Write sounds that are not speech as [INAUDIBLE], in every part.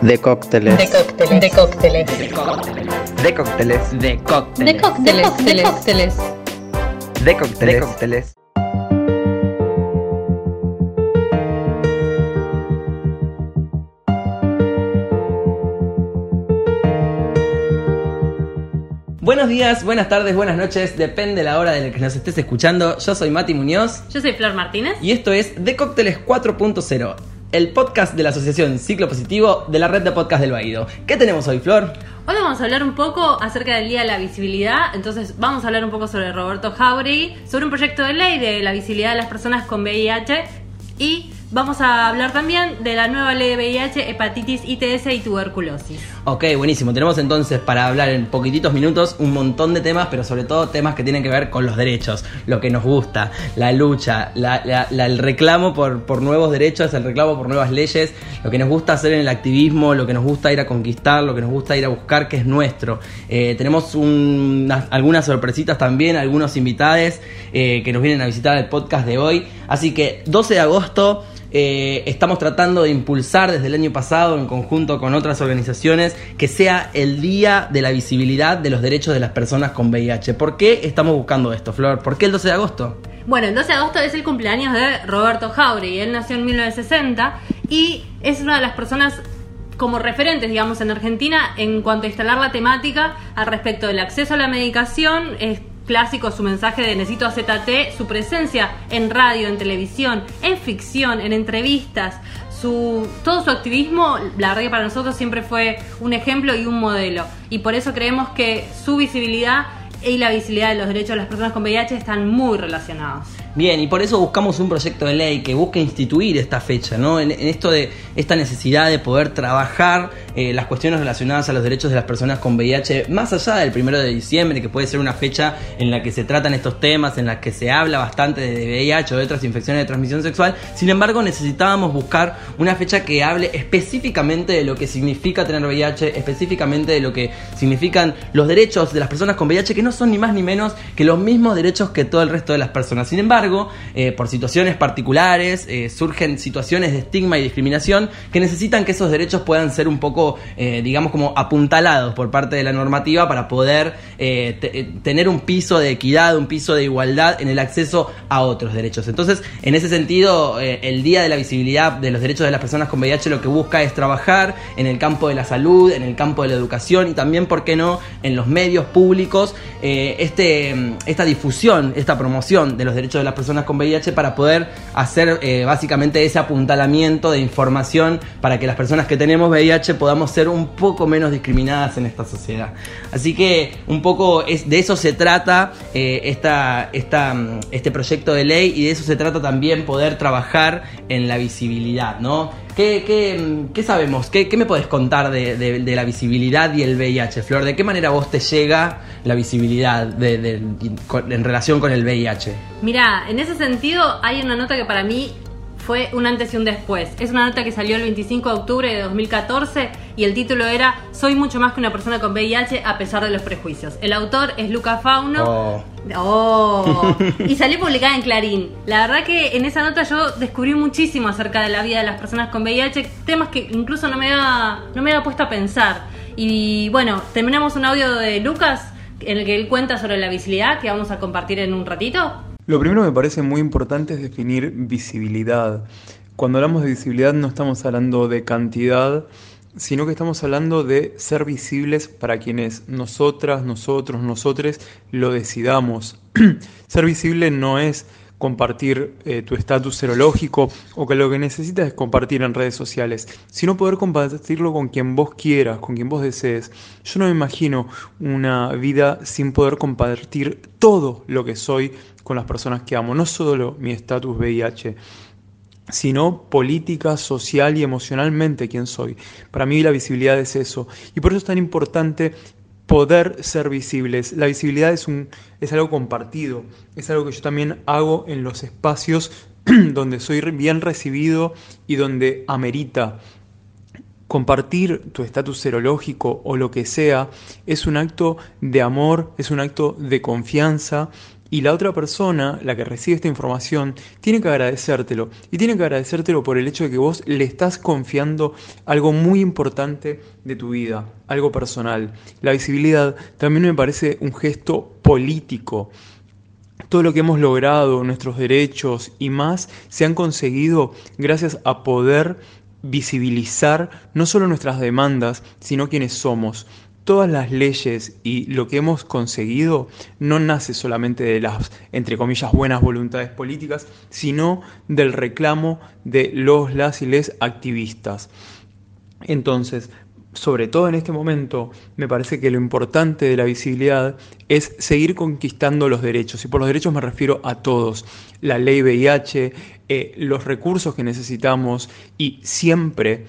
De cócteles. De cócteles. De cócteles. De cócteles. De cócteles. De cócteles. De cócteles. De cócteles. Buenos días, buenas tardes, buenas noches, depende la hora de la que nos estés escuchando. Yo soy Mati Muñoz Yo soy Flor Martínez. y esto es De Cócteles 4.0, el podcast de la Asociación Ciclo Positivo de la red de podcast del Baído. ¿Qué tenemos hoy, Flor? Hoy vamos a hablar un poco acerca del Día de la Visibilidad. Entonces, vamos a hablar un poco sobre Roberto Jauregui, sobre un proyecto de ley de la visibilidad de las personas con VIH y vamos a hablar también de la nueva ley de VIH, hepatitis, ITS y tuberculosis. Ok, buenísimo. Tenemos entonces para hablar en poquititos minutos un montón de temas, pero sobre todo temas que tienen que ver con los derechos, lo que nos gusta, la lucha, el reclamo por, nuevos derechos, el reclamo por nuevas leyes, lo que nos gusta hacer en el activismo, lo que nos gusta ir a conquistar, lo que nos gusta ir a buscar, que es nuestro. Eh, tenemos un- unas- algunas sorpresitas también, algunos invitados eh, que nos vienen a visitar el podcast de hoy. Así que 12 de agosto. Eh, estamos tratando de impulsar desde el año pasado, en conjunto con otras organizaciones, que sea el día de la visibilidad de los derechos de las personas con VIH. ¿Por qué estamos buscando esto, Flor? ¿Por qué el 12 de agosto? Bueno, el 12 de agosto es el cumpleaños de Roberto Jauregui. Él nació en 1960 y es una de las personas como referentes, digamos, en Argentina en cuanto a instalar la temática al respecto del acceso a la medicación. Clásico su mensaje de Necesito AZT, su presencia en radio, en televisión, en ficción, en entrevistas. Su, todo su activismo, la verdad que para nosotros siempre fue un ejemplo y un modelo. Y por eso creemos que su visibilidad y la visibilidad de los derechos de las personas con VIH están muy relacionados. Bien, y por eso buscamos un proyecto de ley que busque instituir esta fecha, ¿no? En, esto de esta necesidad de poder trabajar eh, las cuestiones relacionadas a los derechos de las personas con VIH, más allá del primero de diciembre, que puede ser una fecha en la que se tratan estos temas, en la que se habla bastante de VIH o de otras infecciones de transmisión sexual. Sin embargo, necesitábamos buscar una fecha que hable específicamente de lo que significa tener VIH, específicamente de lo que significan los derechos de las personas con VIH, que no son ni más ni menos que los mismos derechos que todo el resto de las personas. Sin embargo, eh, por situaciones particulares, eh, surgen situaciones de estigma y discriminación que necesitan que esos derechos puedan ser un poco, eh, digamos, como apuntalados por parte de la normativa para poder te- tener un piso de equidad, un piso de igualdad en el acceso a otros derechos. Entonces, en ese sentido, el Día de la Visibilidad de los Derechos de las Personas con VIH lo que busca es trabajar en el campo de la salud, en el campo de la educación y también, ¿por qué no?, en los medios públicos, este, mm, esta difusión, esta promoción de los derechos de las personas con VIH para poder hacer eh, básicamente ese apuntalamiento de información para que las personas que tenemos VIH podamos ser un poco menos discriminadas en esta sociedad. Así que un poco es, de eso se trata eh, esta, mm, este proyecto de ley y de eso se trata también poder trabajar en la visibilidad, ¿no? ¿Qué, qué, qué sabemos? ¿Qué, qué me podés contar de, de- la visibilidad y el VIH, Flor? ¿De qué manera vos te llega la visibilidad en relación con el VIH? Mira, en ese sentido hay una nota que para mí fue un antes y un después. Es una nota que salió el 25 de octubre de 2014 y el título era Soy mucho más que una persona con VIH a pesar de los prejuicios. El autor es Luca Fauno. Oh. Oh. [LAUGHS] y salió publicada en Clarín. La verdad que en esa nota yo descubrí muchísimo acerca de la vida de las personas con VIH, temas que incluso no me había, no me había puesto a pensar. Y bueno, terminamos un audio de Lucas en el que él cuenta sobre la visibilidad que vamos a compartir en un ratito. Lo primero que me parece muy importante es definir visibilidad. Cuando hablamos de visibilidad no estamos hablando de cantidad, sino que estamos hablando de ser visibles para quienes nosotras, nosotros, nosotres lo decidamos. [CLEARS THROAT] ser visible no es compartir eh, tu estatus serológico o que lo que necesitas es compartir en redes sociales, sino poder compartirlo con quien vos quieras, con quien vos desees. Yo no me imagino una vida sin poder compartir todo lo que soy con las personas que amo, no solo mi estatus VIH sino política, social y emocionalmente quién soy. Para mí la visibilidad es eso. Y por eso es tan importante poder ser visibles. La visibilidad es, un, es algo compartido, es algo que yo también hago en los espacios [CLEARS THROAT] donde soy bien recibido y donde amerita. Compartir tu estatus serológico o lo que sea es un acto de amor, es un acto de confianza Y la otra persona, la que recibe esta información, tiene que agradecértelo. Y tiene que agradecértelo por el hecho de que vos le estás confiando algo muy importante de tu vida, algo personal. La visibilidad también me parece un gesto político. Todo lo que hemos logrado, nuestros derechos y más, se han conseguido gracias a poder visibilizar no solo nuestras demandas, sino quienes somos todas las leyes y lo que hemos conseguido no nace solamente de las, entre comillas, buenas voluntades políticas, sino del reclamo de los, las y les activistas. Entonces, sobre todo en este momento, me parece que lo importante de la visibilidad es seguir conquistando los derechos. Y por los derechos me refiero a todos. La ley VIH, eh, los recursos que necesitamos y siempre,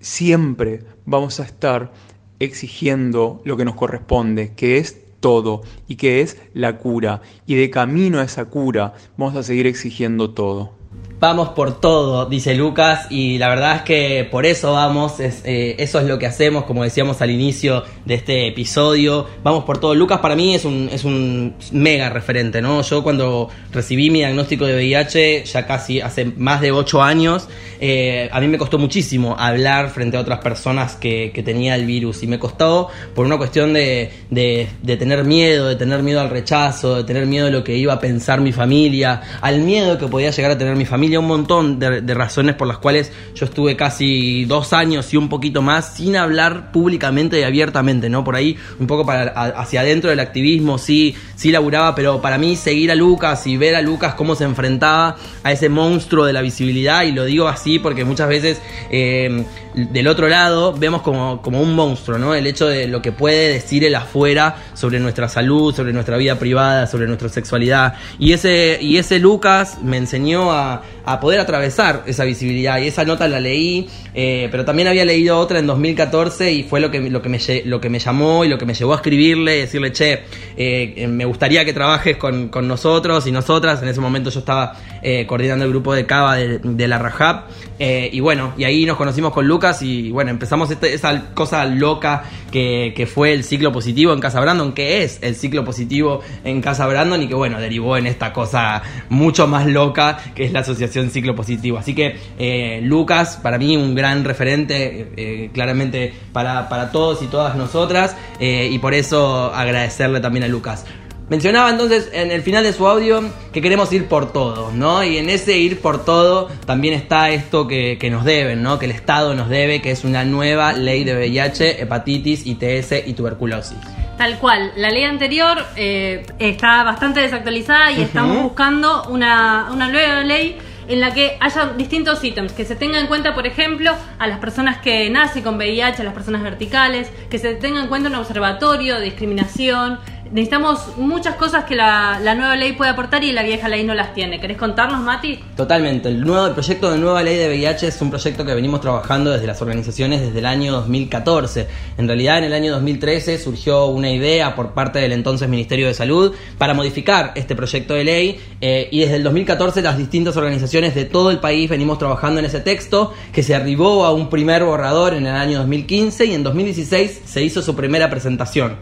siempre vamos a estar exigiendo lo que nos corresponde, que es todo y que es la cura. Y de camino a esa cura vamos a seguir exigiendo todo. Vamos por todo, dice Lucas, y la verdad es que por eso vamos, eh, eso es lo que hacemos, como decíamos al inicio de este episodio, vamos por todo. Lucas para mí es un, es un mega referente, ¿no? Yo cuando recibí mi diagnóstico de VIH, ya casi hace más de 8 años, eh, a mí me costó muchísimo hablar frente a otras personas que, tenía el virus, y me costó por una cuestión de, de, de tener miedo, de tener miedo al rechazo, de tener miedo de lo que iba a pensar mi familia, al miedo que podía llegar a tener mi familia un montón de, razones por las cuales yo estuve casi dos años y un poquito más sin hablar públicamente y abiertamente, ¿no? Por ahí un poco para hacia adentro del activismo, sí, sí laburaba, pero para mí seguir a Lucas y ver a Lucas cómo se enfrentaba a ese monstruo de la visibilidad, y lo digo así porque muchas veces eh, del otro lado vemos como, como un monstruo, ¿no? El hecho de lo que puede decir el afuera sobre nuestra salud, sobre nuestra vida privada, sobre nuestra sexualidad. Y ese, y ese Lucas me enseñó a, a poder atravesar esa visibilidad. Y esa nota la leí, eh, pero también había leído otra en 2014 y fue lo que, lo, que me, lo que me llamó y lo que me llevó a escribirle, decirle, che, eh, me gustaría que trabajes con, con, nosotros y nosotras. En ese momento yo estaba eh, coordinando el grupo de Cava de, de la Rajab. y bueno, y ahí nos conocimos con Lucas y bueno, empezamos este, esa cosa loca que, que, fue el ciclo positivo en Casa Brandon, que es el ciclo positivo en Casa Brandon y que bueno, derivó en esta cosa mucho más loca que es la asociación ciclo positivo. Así que eh, Lucas, para mí un gran referente, eh, claramente para, para, todos y todas nosotras eh, y por eso agradecerle también a Lucas. Mencionaba entonces en el final de su audio que queremos ir por todo, ¿no? Y en ese ir por todo también está esto que, nos deben, ¿no? Que el Estado nos debe, que es una nueva ley de VIH, hepatitis, ITS y tuberculosis. Tal cual, la ley anterior eh, está bastante desactualizada y estamos buscando una, una nueva ley en la que haya distintos ítems, que se tenga en cuenta, por ejemplo, a las personas que nacen con VIH, a las personas verticales, que se tenga en cuenta un observatorio de discriminación, necesitamos muchas cosas que la, nueva ley puede aportar y la vieja ley no las tiene. ¿Querés contarnos, Mati? Totalmente. El, nuevo, proyecto de nueva ley de VIH es un proyecto que venimos trabajando desde las organizaciones desde el año 2014. En realidad, en el año 2013 surgió una idea por parte del entonces Ministerio de Salud para modificar este proyecto de ley eh, y desde el 2014 las distintas organizaciones de todo el país venimos trabajando en ese texto que se arribó a un primer borrador en el año 2015 y en 2016 se hizo su primera presentación.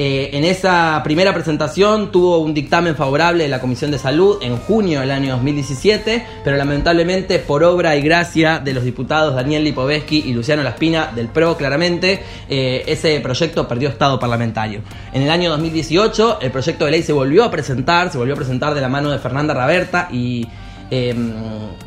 Eh, en esa primera presentación tuvo un dictamen favorable de la Comisión de Salud en junio del año 2017, pero lamentablemente por obra y gracia de los diputados Daniel Lipovetsky y Luciano Laspina del PRO, claramente, eh, ese proyecto perdió estado parlamentario. En el año 2018 el proyecto de ley se volvió a presentar, se volvió a presentar de la mano de Fernanda Raberta y Em,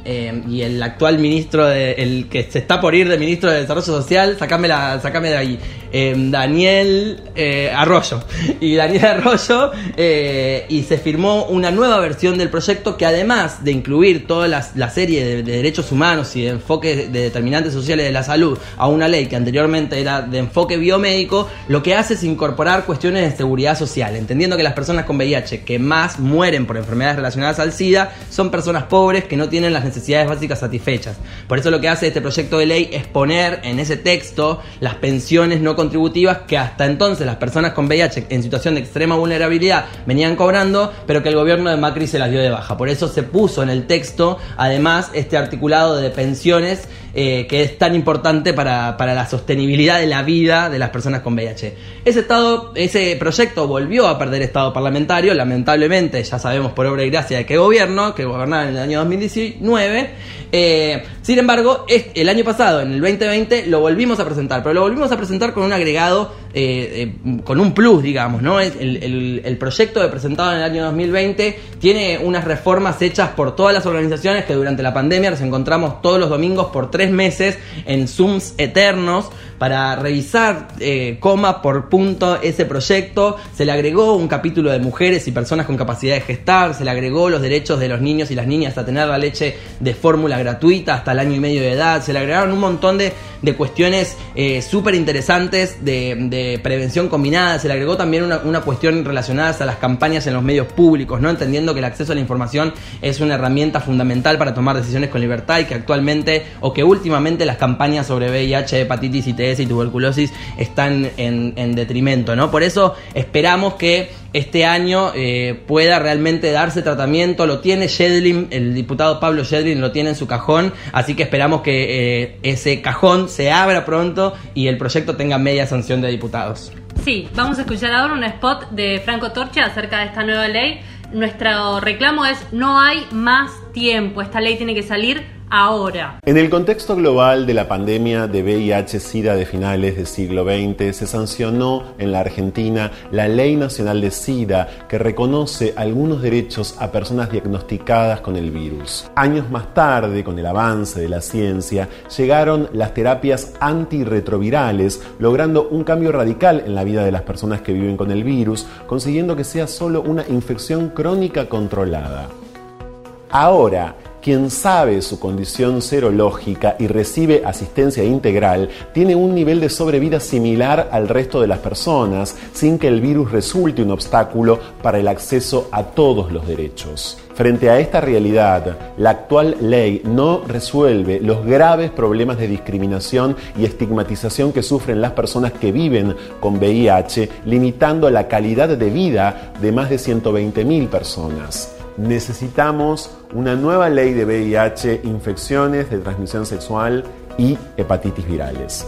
em, y el actual ministro, de, el que se está por ir de ministro de Desarrollo Social, sacame, la, sacame de ahí, em, Daniel eh, Arroyo. Y Daniel Arroyo, eh, y se firmó una nueva versión del proyecto que además de incluir toda la, serie de, derechos humanos y de enfoque de determinantes sociales de la salud a una ley que anteriormente era de enfoque biomédico, lo que hace es incorporar cuestiones de seguridad social, entendiendo que las personas con VIH que más mueren por enfermedades relacionadas al SIDA son personas pobres que no tienen las necesidades básicas satisfechas. Por eso lo que hace este proyecto de ley es poner en ese texto las pensiones no contributivas que hasta entonces las personas con VIH en situación de extrema vulnerabilidad venían cobrando, pero que el gobierno de Macri se las dio de baja. Por eso se puso en el texto, además, este articulado de pensiones eh, que es tan importante para, para, la sostenibilidad de la vida de las personas con VIH. Ese, estado, ese proyecto volvió a perder estado parlamentario, lamentablemente, ya sabemos por obra y gracia de qué gobierno, que gobernaba en el año 2019. Eh, sin embargo, el año pasado, en el 2020, lo volvimos a presentar, pero lo volvimos a presentar con agregado, eh, con un plus, digamos, ¿no? El, el proyecto de presentado en el año 2020 tiene unas reformas hechas por todas las organizaciones que durante la pandemia nos encontramos todos los domingos por tres meses en Zooms eternos para revisar eh, coma por punto ese proyecto. Se le agregó un capítulo de mujeres y personas con capacidad de gestar, se le agregó los derechos de los niños y las niñas a tener la leche de fórmula gratuita hasta el año y medio de edad, se le agregaron un montón de, cuestiones eh, súper interesantes de, prevención combinada, se le agregó también una, cuestión relacionada a las campañas en los medios públicos, ¿no? entendiendo que el acceso a la información es una herramienta fundamental para tomar decisiones con libertad y que actualmente o que últimamente las campañas sobre VIH, hepatitis, ITS y tuberculosis están en, detrimento, ¿no? Por eso esperamos que este año eh, pueda realmente darse tratamiento. Lo tiene Shedlin, el diputado Pablo Shedlin lo tiene en su cajón, así que esperamos que eh, ese cajón se abra pronto y el proyecto tenga media sanción de diputados. Sí, vamos a escuchar ahora un spot de Franco Torcha acerca de esta nueva ley. Nuestro reclamo es no hay más tiempo, esta ley tiene que salir ahora. En el contexto global de la pandemia de VIH-Sida de finales del siglo XX, se sancionó en la Argentina la Ley Nacional de Sida que reconoce algunos derechos a personas diagnosticadas con el virus. Años más tarde, con el avance de la ciencia, llegaron las terapias antirretrovirales, logrando un cambio radical en la vida de las personas que viven con el virus, consiguiendo que sea solo una infección crónica controlada. Ahora, quien sabe su condición serológica y recibe asistencia integral tiene un nivel de sobrevida similar al resto de las personas sin que el virus resulte un obstáculo para el acceso a todos los derechos. Frente a esta realidad, la actual ley no resuelve los graves problemas de discriminación y estigmatización que sufren las personas que viven con VIH, limitando la calidad de vida de más de 120.000 personas necesitamos una nueva ley de VIH, infecciones de transmisión sexual y hepatitis virales.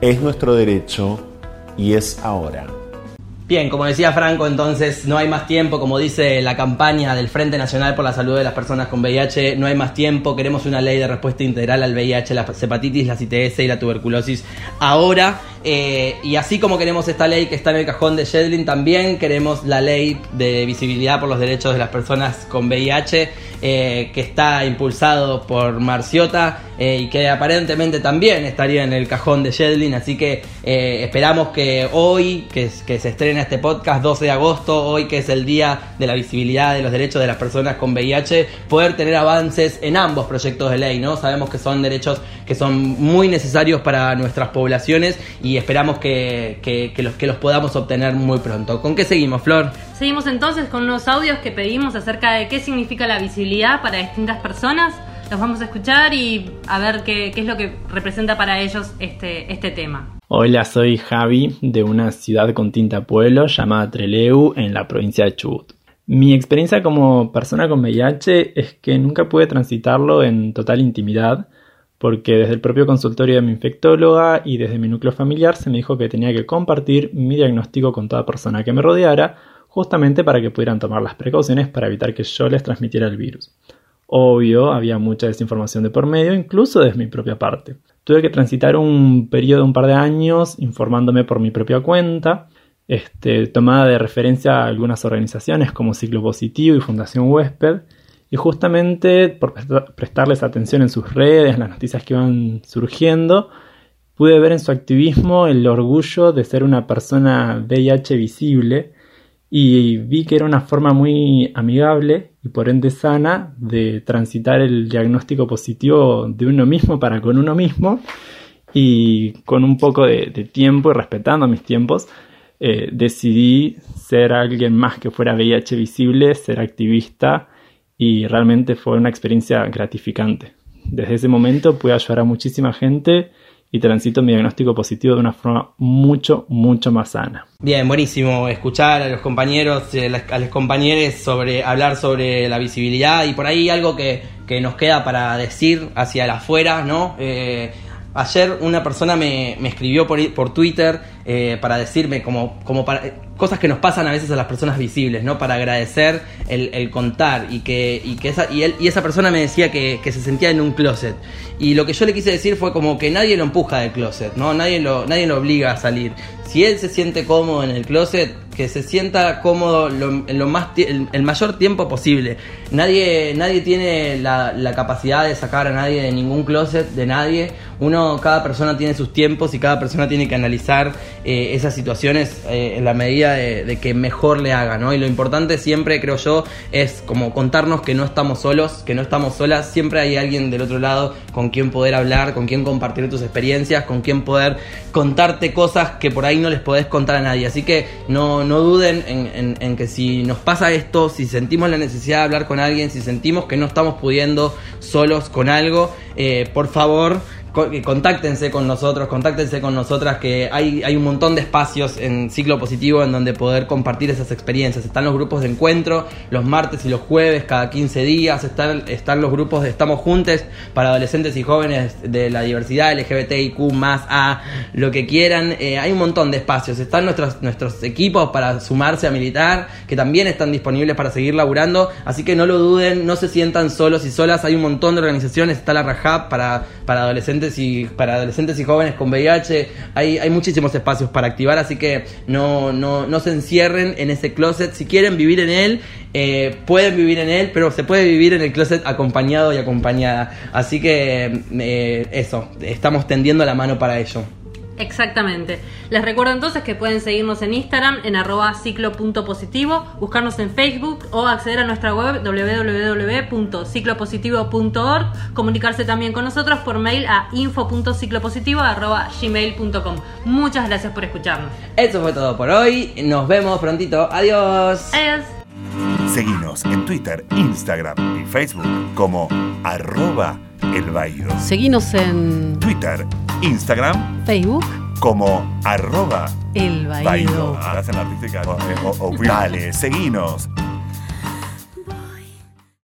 Es nuestro derecho y es ahora. Bien, como decía Franco, entonces no hay más tiempo, como dice la campaña del Frente Nacional por la Salud de las Personas con VIH, no hay más tiempo, queremos una ley de respuesta integral al VIH, la hepatitis, la ITS y la tuberculosis ahora. Eh, y así como queremos esta ley que está en el cajón de Shedlin, también queremos la ley de visibilidad por los derechos de las personas con VIH, eh, que está impulsado por Marciota eh, y que aparentemente también estaría en el cajón de Shedlin. Así que esperamos que hoy, que, que se estrena este podcast, 12 de agosto, hoy que es el día de la visibilidad de los derechos de las personas con VIH, poder tener avances en ambos proyectos de ley, ¿no? Sabemos que son derechos que son muy necesarios para nuestras poblaciones y esperamos que, los, que los podamos obtener muy pronto. ¿Con qué seguimos, Flor? Seguimos entonces con unos audios que pedimos acerca de qué significa la visibilidad para distintas personas. Los vamos a escuchar y a ver qué, es lo que representa para ellos este, este tema. Hola, soy Javi de una ciudad con tinta pueblo llamada Treleu en la provincia de Chubut. Mi experiencia como persona con VIH es que nunca pude transitarlo en total intimidad, porque desde el propio consultorio de mi infectóloga y desde mi núcleo familiar se me dijo que tenía que compartir mi diagnóstico con toda persona que me rodeara, justamente para que pudieran tomar las precauciones para evitar que yo les transmitiera el virus. Obvio, había mucha desinformación de por medio, incluso desde mi propia parte. Tuve que transitar un periodo de un par de años informándome por mi propia cuenta, este, tomada de referencia a algunas organizaciones como Ciclo Positivo y Fundación Huésped, y justamente por prestarles atención en sus redes, las noticias que iban surgiendo, pude ver en su activismo el orgullo de ser una persona VIH visible y vi que era una forma muy amigable y por ende sana de transitar el diagnóstico positivo de uno mismo para con uno mismo y con un poco de, tiempo y respetando mis tiempos eh, decidí ser alguien más que fuera VIH visible, ser activista y realmente fue una experiencia gratificante. Desde ese momento pude ayudar a muchísima gente y transito mi diagnóstico positivo de una forma mucho, mucho más sana. Bien, buenísimo escuchar a los compañeros, eh, a los compañeros sobre hablar sobre la visibilidad y por ahí algo que, que nos queda para decir hacia afuera, ¿no? Eh, ayer una persona me, me escribió por, por Twitter eh, para decirme como, como para, cosas que nos pasan a veces a las personas visibles, ¿no? Para agradecer el, el contar y que, y que esa, y, él, y esa persona me decía que, que, se sentía en un closet. Y lo que yo le quise decir fue como que nadie lo empuja del closet, ¿no? Nadie lo, nadie lo obliga a salir. Si él se siente cómodo en el closet, que se sienta cómodo lo, lo más el, el, mayor tiempo posible. Nadie, nadie tiene la, la, capacidad de sacar a nadie de ningún closet, de nadie. Uno, cada persona tiene sus tiempos y cada persona tiene que analizar eh, esas situaciones eh, en la medida de, que mejor le haga, ¿no? Y lo importante siempre, creo yo, es como contarnos que no estamos solos, que no estamos solas. Siempre hay alguien del otro lado con quien poder hablar, con quien compartir tus experiencias, con quien poder contarte cosas que por ahí no les podés contar a nadie. Así que no, no duden en, en, en, que si nos pasa esto, si sentimos la necesidad de hablar con alguien, si sentimos que no estamos pudiendo solos con algo, eh, por favor contáctense con nosotros, contáctense con nosotras, que hay, hay un montón de espacios en ciclo positivo en donde poder compartir esas experiencias. Están los grupos de encuentro los martes y los jueves, cada 15 días, están, están los grupos de Estamos Juntos para adolescentes y jóvenes de la diversidad LGBTIQ más A, lo que quieran. Eh, hay un montón de espacios. Están nuestros, nuestros equipos para sumarse a militar, que también están disponibles para seguir laburando. Así que no lo duden, no se sientan solos y solas. Hay un montón de organizaciones. Está la Rajab para, para adolescentes y para adolescentes y jóvenes con VIH. Hay, hay muchísimos espacios para activar, así que no, no, no se encierren en ese closet. Si quieren vivir en él, eh, pueden vivir en él, pero se puede vivir en el closet acompañado y acompañada. Así que eh, eso, estamos tendiendo la mano para ello. Exactamente. Les recuerdo entonces que pueden seguirnos en Instagram en arroba ciclo.positivo, buscarnos en Facebook o acceder a nuestra web www.ciclopositivo.org, comunicarse también con nosotros por mail a info.ciclopositivo.gmail.com. Muchas gracias por escucharnos. Eso fue todo por hoy. Nos vemos prontito. Adiós. Adiós. Seguinos en Twitter, Instagram y Facebook como arroba el. Seguinos en Twitter, Instagram, Facebook como arroba el Baído. Hacen artística. O, o, o, dale, seguinos.